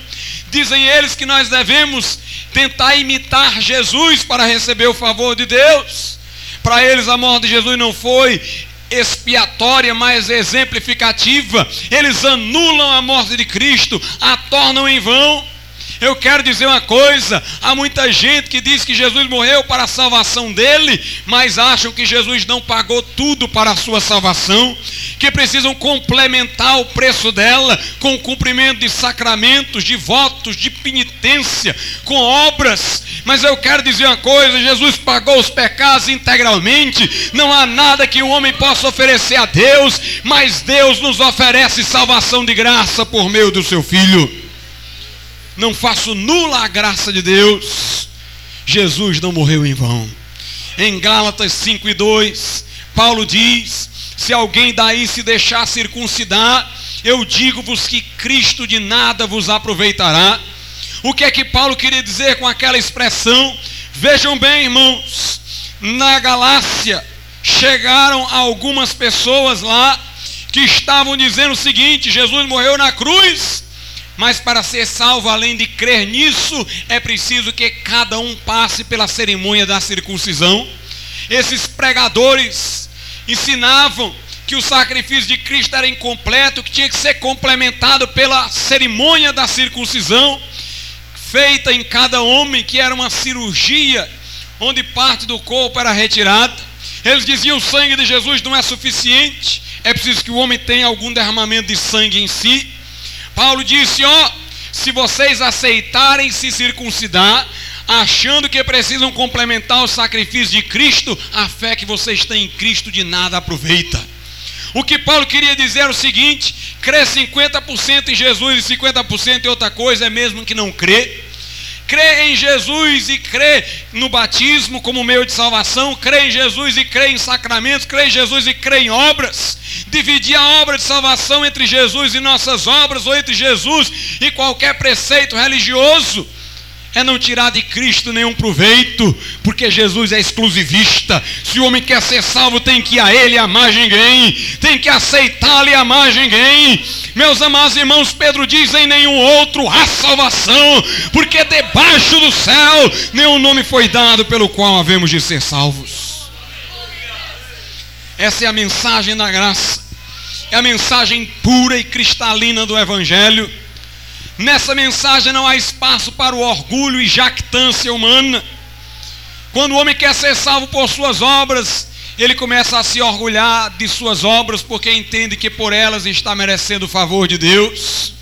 Dizem eles que nós devemos tentar imitar Jesus para receber o favor de Deus. Para eles, a morte de Jesus não foi expiatória, mas exemplificativa. Eles anulam a morte de Cristo, a tornam em vão. Eu quero dizer uma coisa: há muita gente que diz que Jesus morreu para a salvação dele, mas acham que Jesus não pagou tudo para a sua salvação, que precisam complementar o preço dela com o cumprimento de sacramentos, de votos, de penitência, com obras. Mas eu quero dizer uma coisa: Jesus pagou os pecados integralmente, não há nada que o homem possa oferecer a Deus, mas Deus nos oferece salvação de graça por meio do seu Filho não faço nula a graça de Deus. Jesus não morreu em vão. Em Gálatas 5 e 2, Paulo diz: Se alguém daí se deixar circuncidar, eu digo-vos que Cristo de nada vos aproveitará. O que é que Paulo queria dizer com aquela expressão? Vejam bem, irmãos, na Galácia chegaram algumas pessoas lá que estavam dizendo o seguinte: Jesus morreu na cruz Mas para ser salvo, além de crer nisso, é preciso que cada um passe pela cerimônia da circuncisão. Esses pregadores ensinavam que o sacrifício de Cristo era incompleto, que tinha que ser complementado pela cerimônia da circuncisão, feita em cada homem, que era uma cirurgia, onde parte do corpo era retirada. Eles diziam: o sangue de Jesus não é suficiente, é preciso que o homem tenha algum derramamento de sangue em si. Paulo disse: ó, se vocês aceitarem se circuncidar, achando que precisam complementar o sacrifício de Cristo, a fé que vocês têm em Cristo de nada aproveita. O que Paulo queria dizer é o seguinte: crer 50% em Jesus e 50% em outra coisa é mesmo que não crer. Crê em Jesus e crê no batismo como meio de salvação, crê em Jesus e crê em sacramentos, crê em Jesus e crê em obras. Dividir a obra de salvação entre Jesus e nossas obras, ou entre Jesus e qualquer preceito religioso, é não tirar de Cristo nenhum proveito, porque Jesus é exclusivista. Se o homem quer ser salvo, tem que ir a Ele a mais ninguém, tem que aceitá-lo e a mais ninguém. Meus amados irmãos, Pedro diz: em nenhum outro há salvação, porque debaixo do céu nenhum nome foi dado pelo qual havemos de ser salvos. Essa é a mensagem da graça, é a mensagem pura e cristalina do Evangelho Nessa mensagem não há espaço para o orgulho e jactância humana. Quando o homem quer ser salvo por suas obras, ele começa a se orgulhar de suas obras porque entende que por elas está merecendo o favor de Deus.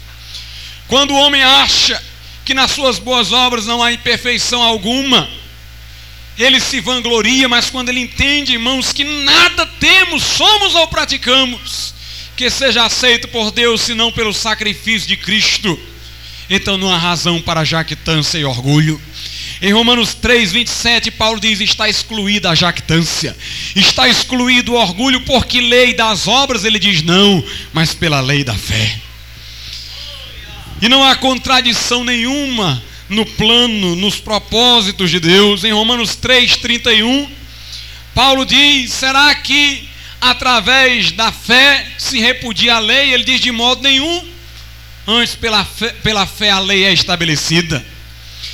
Quando o homem acha que nas suas boas obras não há imperfeição alguma, ele se vangloria, mas quando ele entende, irmãos, que nada temos, somos ou praticamos, que seja aceito por Deus, senão pelo sacrifício de Cristo então não há razão para jactância e orgulho. Em Romanos 3, 27, Paulo diz: está excluída a jactância, está excluído o orgulho, porque lei das obras, ele diz não, mas pela lei da fé. E não há contradição nenhuma no plano, nos propósitos de Deus. Em Romanos 3, 31, Paulo diz: será que através da fé se repudia a lei? Ele diz: de modo nenhum Antes, pela fé, pela fé, a lei é estabelecida.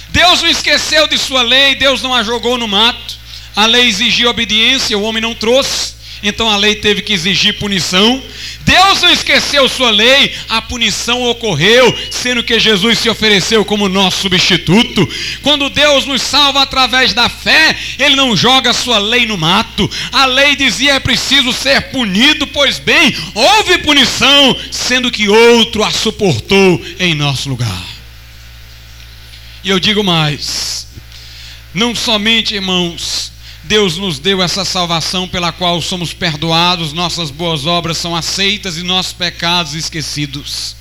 Deus não esqueceu de sua lei, Deus não a jogou no mato. A lei exigia obediência, o homem não trouxe. Então a lei teve que exigir punição. Deus não esqueceu sua lei, a punição ocorreu, sendo que Jesus se ofereceu como nosso substituto. Quando Deus nos salva através da fé, Ele não joga sua lei no mato. A lei dizia é preciso ser punido, pois bem, houve punição, sendo que outro a suportou em nosso lugar. E eu digo mais: não somente, irmãos, Deus nos deu essa salvação pela qual somos perdoados, nossas boas obras são aceitas e nossos pecados esquecidos.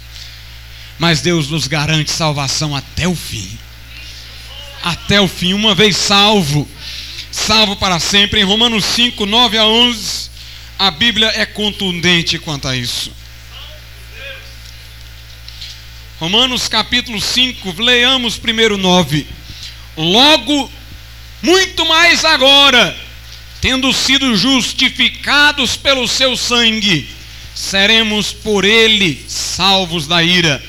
Mas Deus nos garante salvação até o fim. Até o fim, uma vez salvo, salvo para sempre. Em Romanos 5, 9 a 11, a Bíblia é contundente quanto a isso. Romanos capítulo 5, leamos primeiro 9. Logo muito mais agora, tendo sido justificados pelo seu sangue, seremos por ele salvos da ira.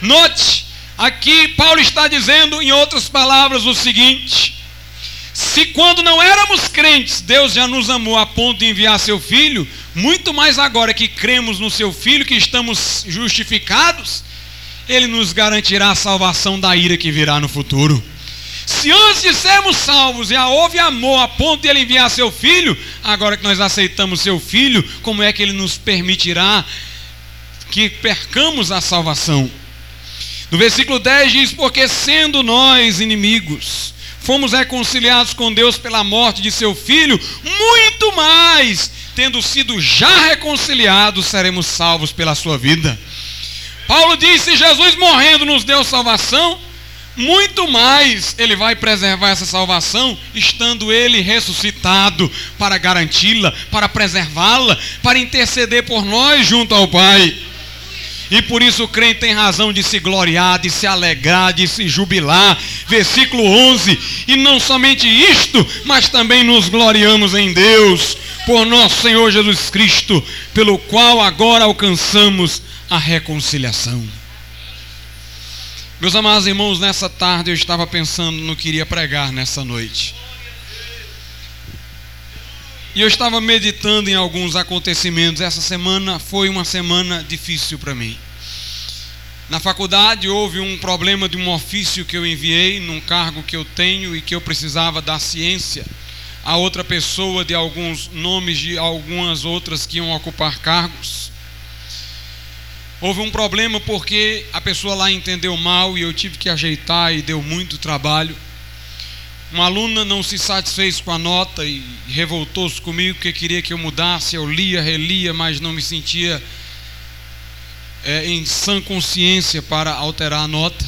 Note, aqui Paulo está dizendo, em outras palavras, o seguinte: se quando não éramos crentes, Deus já nos amou a ponto de enviar seu filho, muito mais agora que cremos no seu filho, que estamos justificados, ele nos garantirá a salvação da ira que virá no futuro. Se antes de sermos salvos já houve amor a ponto de ele enviar seu filho, agora que nós aceitamos seu filho, como é que ele nos permitirá que percamos a salvação? No versículo 10 diz: Porque sendo nós inimigos, fomos reconciliados com Deus pela morte de seu filho, muito mais, tendo sido já reconciliados, seremos salvos pela sua vida. Paulo disse: Jesus morrendo nos deu salvação, muito mais ele vai preservar essa salvação, estando ele ressuscitado para garanti-la, para preservá-la, para interceder por nós junto ao Pai. E por isso o crente tem razão de se gloriar, de se alegrar, de se jubilar. Versículo 11: E não somente isto, mas também nos gloriamos em Deus, por nosso Senhor Jesus Cristo, pelo qual agora alcançamos a reconciliação. Meus amados irmãos, nessa tarde eu estava pensando no que iria pregar nessa noite. E eu estava meditando em alguns acontecimentos. Essa semana foi uma semana difícil para mim. Na faculdade houve um problema de um ofício que eu enviei num cargo que eu tenho e que eu precisava dar ciência a outra pessoa de alguns nomes de algumas outras que iam ocupar cargos. Houve um problema porque a pessoa lá entendeu mal e eu tive que ajeitar e deu muito trabalho. Uma aluna não se satisfez com a nota e revoltou-se comigo porque queria que eu mudasse. Eu lia, relia, mas não me sentia é, em sã consciência para alterar a nota.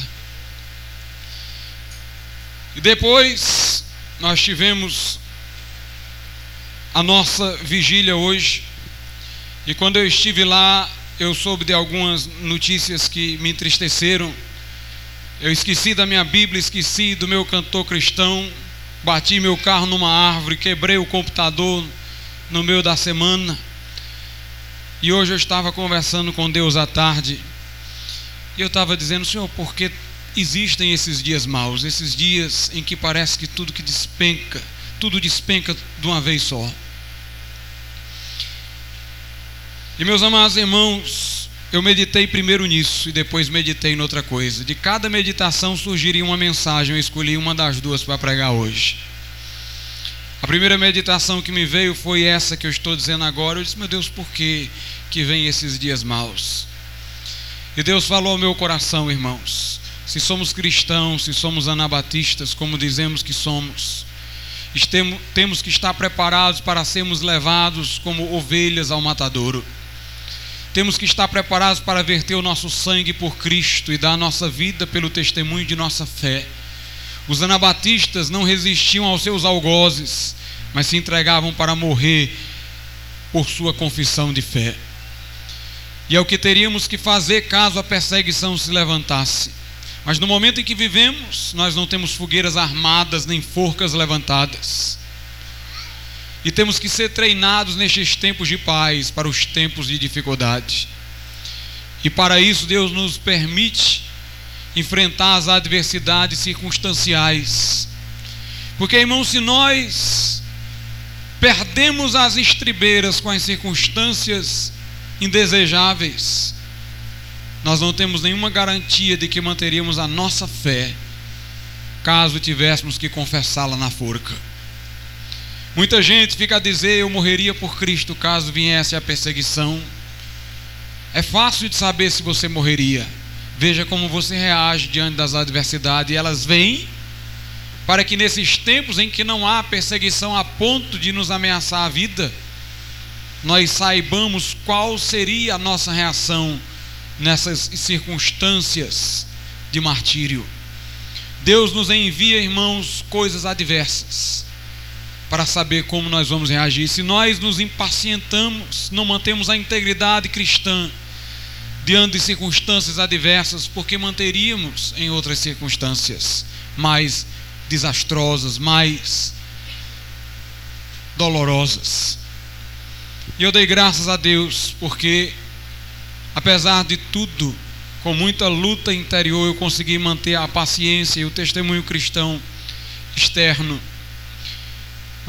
E depois nós tivemos a nossa vigília hoje. E quando eu estive lá, eu soube de algumas notícias que me entristeceram. Eu esqueci da minha Bíblia, esqueci do meu cantor cristão, bati meu carro numa árvore, quebrei o computador no meio da semana. E hoje eu estava conversando com Deus à tarde. E eu estava dizendo, Senhor, por que existem esses dias maus, esses dias em que parece que tudo que despenca, tudo despenca de uma vez só. E meus amados irmãos, eu meditei primeiro nisso e depois meditei em outra coisa. De cada meditação surgiria uma mensagem, eu escolhi uma das duas para pregar hoje. A primeira meditação que me veio foi essa que eu estou dizendo agora. Eu disse, meu Deus, por que, que vem esses dias maus? E Deus falou ao meu coração, irmãos. Se somos cristãos, se somos anabatistas, como dizemos que somos, temos que estar preparados para sermos levados como ovelhas ao matadouro. Temos que estar preparados para verter o nosso sangue por Cristo e dar a nossa vida pelo testemunho de nossa fé. Os anabatistas não resistiam aos seus algozes, mas se entregavam para morrer por sua confissão de fé. E é o que teríamos que fazer caso a perseguição se levantasse. Mas no momento em que vivemos, nós não temos fogueiras armadas nem forcas levantadas. E temos que ser treinados nestes tempos de paz para os tempos de dificuldade. E para isso Deus nos permite enfrentar as adversidades circunstanciais. Porque, irmãos, se nós perdemos as estribeiras com as circunstâncias indesejáveis, nós não temos nenhuma garantia de que manteríamos a nossa fé caso tivéssemos que confessá-la na forca. Muita gente fica a dizer: Eu morreria por Cristo caso viesse a perseguição. É fácil de saber se você morreria. Veja como você reage diante das adversidades. E elas vêm para que nesses tempos em que não há perseguição a ponto de nos ameaçar a vida, nós saibamos qual seria a nossa reação nessas circunstâncias de martírio. Deus nos envia, irmãos, coisas adversas para saber como nós vamos reagir. Se nós nos impacientamos, não mantemos a integridade cristã diante de circunstâncias adversas, porque manteríamos em outras circunstâncias mais desastrosas, mais dolorosas. E eu dei graças a Deus, porque apesar de tudo, com muita luta interior, eu consegui manter a paciência e o testemunho cristão externo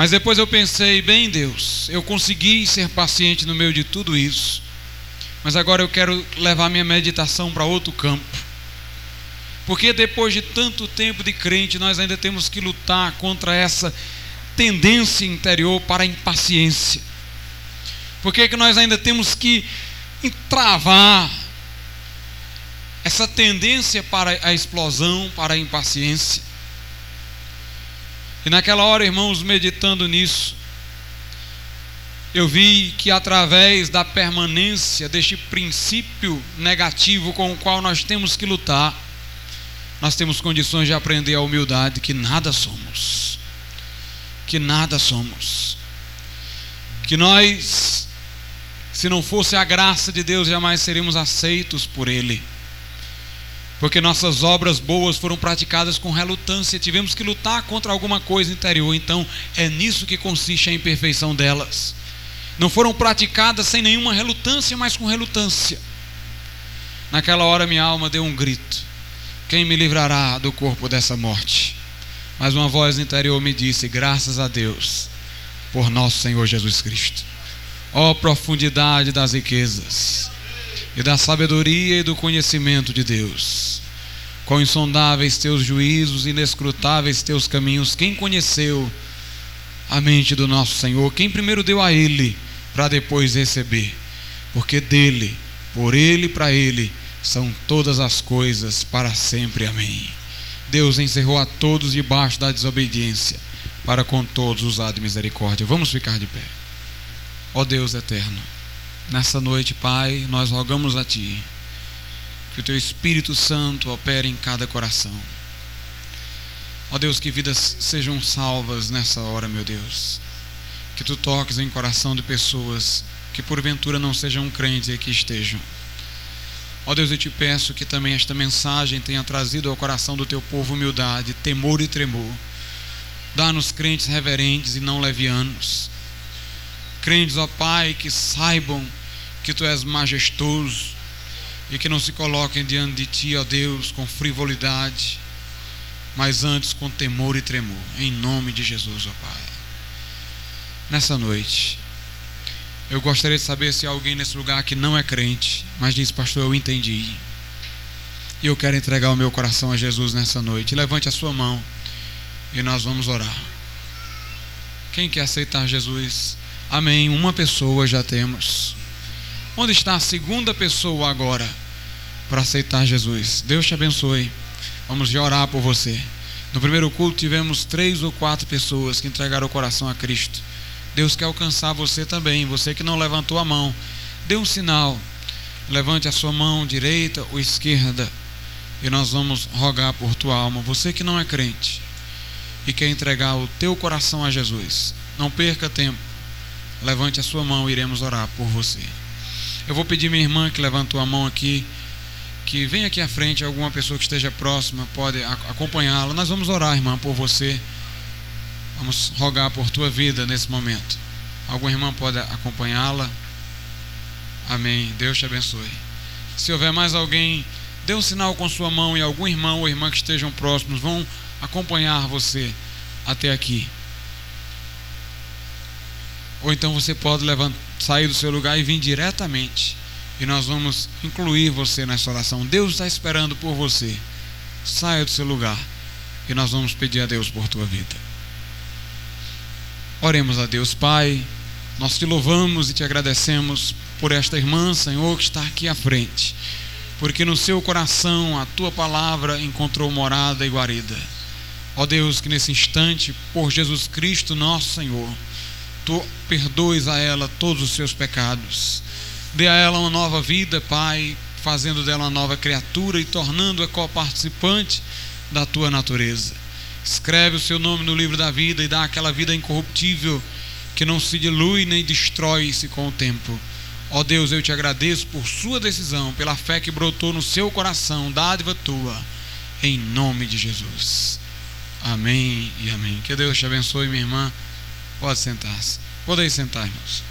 mas depois eu pensei, bem, Deus, eu consegui ser paciente no meio de tudo isso. Mas agora eu quero levar minha meditação para outro campo. Porque depois de tanto tempo de crente, nós ainda temos que lutar contra essa tendência interior para a impaciência. Por que, nós ainda temos que entravar essa tendência para a explosão, para a impaciência? E naquela hora, irmãos, meditando nisso, eu vi que através da permanência deste princípio negativo com o qual nós temos que lutar, nós temos condições de aprender a humildade que nada somos. Que nada somos. Que nós, se não fosse a graça de Deus, jamais seríamos aceitos por Ele porque nossas obras boas foram praticadas com relutância, tivemos que lutar contra alguma coisa interior, então é nisso que consiste a imperfeição delas. Não foram praticadas sem nenhuma relutância, mas com relutância. Naquela hora minha alma deu um grito. Quem me livrará do corpo dessa morte? Mas uma voz interior me disse: Graças a Deus por nosso Senhor Jesus Cristo. Ó oh, profundidade das riquezas e da sabedoria e do conhecimento de Deus. Quão insondáveis teus juízos, inescrutáveis teus caminhos. Quem conheceu a mente do nosso Senhor? Quem primeiro deu a Ele para depois receber? Porque dele, por Ele e para Ele são todas as coisas para sempre. Amém. Deus encerrou a todos debaixo da desobediência, para com todos usar de misericórdia. Vamos ficar de pé. Ó Deus eterno, nessa noite, Pai, nós rogamos a Ti que o Teu Espírito Santo opere em cada coração. Ó Deus, que vidas sejam salvas nessa hora, meu Deus. Que Tu toques em coração de pessoas que porventura não sejam crentes e que estejam. Ó Deus, eu te peço que também esta mensagem tenha trazido ao coração do teu povo humildade, temor e tremor. Dá-nos crentes reverentes e não levianos. Crentes, ó Pai, que saibam que tu és majestoso e que não se coloquem diante de ti, ó Deus, com frivolidade, mas antes com temor e tremor. Em nome de Jesus, ó Pai. Nessa noite, eu gostaria de saber se há alguém nesse lugar que não é crente, mas diz, pastor, eu entendi. E eu quero entregar o meu coração a Jesus nessa noite. Levante a sua mão e nós vamos orar. Quem quer aceitar Jesus? Amém. Uma pessoa já temos. Onde está a segunda pessoa agora para aceitar Jesus? Deus te abençoe. Vamos orar por você. No primeiro culto tivemos três ou quatro pessoas que entregaram o coração a Cristo. Deus quer alcançar você também. Você que não levantou a mão, dê um sinal. Levante a sua mão direita ou esquerda e nós vamos rogar por tua alma. Você que não é crente e quer entregar o teu coração a Jesus, não perca tempo. Levante a sua mão e iremos orar por você. Eu vou pedir minha irmã que levantou a mão aqui, que venha aqui à frente, alguma pessoa que esteja próxima pode acompanhá-la. Nós vamos orar, irmã, por você. Vamos rogar por tua vida nesse momento. Alguma irmã pode acompanhá-la? Amém. Deus te abençoe. Se houver mais alguém, dê um sinal com sua mão e algum irmão ou irmã que estejam próximos vão acompanhar você até aqui. Ou então você pode levantar, sair do seu lugar e vir diretamente. E nós vamos incluir você nessa oração. Deus está esperando por você. Saia do seu lugar. E nós vamos pedir a Deus por tua vida. Oremos a Deus, Pai. Nós te louvamos e te agradecemos por esta irmã, Senhor, que está aqui à frente, porque no seu coração a tua palavra encontrou morada e guarida. Ó Deus, que nesse instante, por Jesus Cristo, nosso Senhor, tu perdoes a ela todos os seus pecados. Dê a ela uma nova vida, Pai, fazendo dela uma nova criatura e tornando-a co-participante da tua natureza. Escreve o seu nome no livro da vida e dá aquela vida incorruptível que não se dilui nem destrói-se com o tempo. Ó Deus, eu te agradeço por sua decisão, pela fé que brotou no seu coração, dádiva tua, em nome de Jesus. Amém e amém. Que Deus te abençoe, minha irmã. Pode sentar-se. Podem sentar, irmãos.